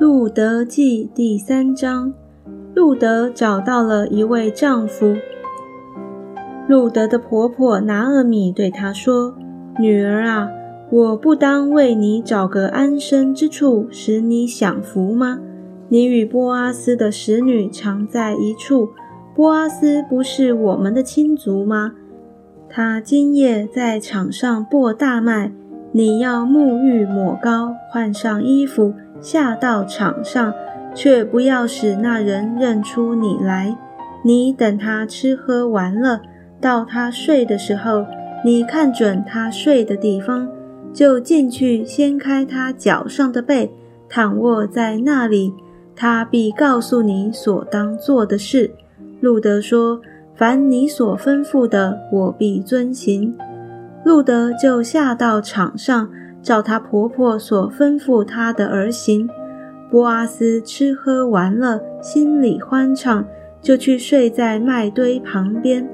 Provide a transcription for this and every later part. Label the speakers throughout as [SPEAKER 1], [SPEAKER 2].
[SPEAKER 1] 路德记第三章，路德找到了一位丈夫。路德的婆婆拿厄米对她说：“女儿啊，我不当为你找个安身之处，使你享福吗？你与波阿斯的使女常在一处，波阿斯不是我们的亲族吗？他今夜在场上播大麦。”你要沐浴抹膏，换上衣服，下到场上，却不要使那人认出你来。你等他吃喝完了，到他睡的时候，你看准他睡的地方，就进去掀开他脚上的被，躺卧在那里，他必告诉你所当做的事。路德说：“凡你所吩咐的，我必遵行。”路德就下到场上，照她婆婆所吩咐她的而行。波阿斯吃喝完了，心里欢畅，就去睡在麦堆旁边。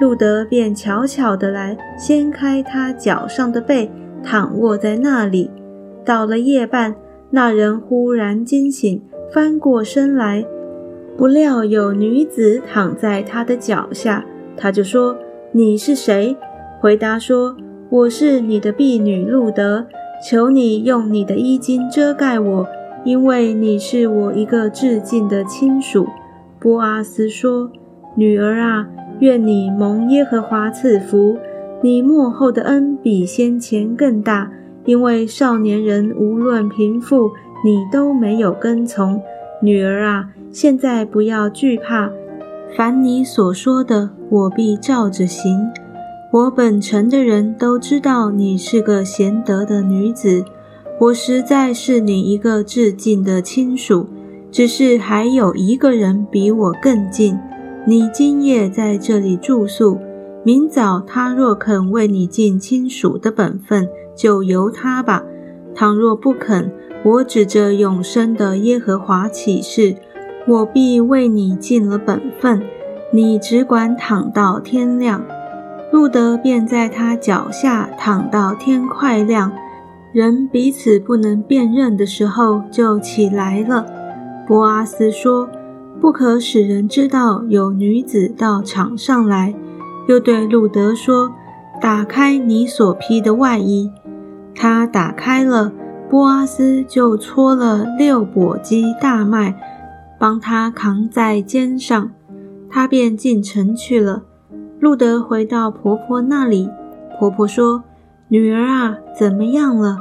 [SPEAKER 1] 路德便悄悄地来掀开他脚上的被，躺卧在那里。到了夜半，那人忽然惊醒，翻过身来，不料有女子躺在他的脚下，他就说：“你是谁？”回答说：“我是你的婢女路德，求你用你的衣襟遮盖我，因为你是我一个至近的亲属。”波阿斯说：“女儿啊，愿你蒙耶和华赐福，你幕后的恩比先前更大，因为少年人无论贫富，你都没有跟从。女儿啊，现在不要惧怕，凡你所说的，我必照着行。”我本城的人都知道你是个贤德的女子，我实在是你一个至近的亲属。只是还有一个人比我更近，你今夜在这里住宿，明早他若肯为你尽亲属的本分，就由他吧；倘若不肯，我指着永生的耶和华起誓，我必为你尽了本分。你只管躺到天亮。路德便在他脚下躺到天快亮，人彼此不能辨认的时候，就起来了。波阿斯说：“不可使人知道有女子到场上来。”又对路德说：“打开你所披的外衣。”他打开了，波阿斯就搓了六簸箕大麦，帮他扛在肩上，他便进城去了。路德回到婆婆那里，婆婆说：“女儿啊，怎么样了？”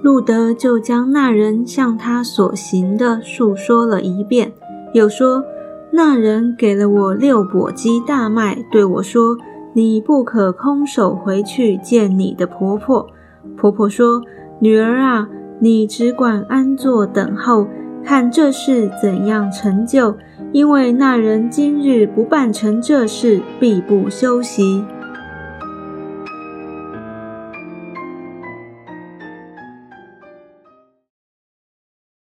[SPEAKER 1] 路德就将那人向他所行的述说了一遍，又说：“那人给了我六簸箕大麦，对我说：‘你不可空手回去见你的婆婆。’婆婆说：‘女儿啊，你只管安坐等候，看这事怎样成就。’”因为那人今日不办成这事，必不休息。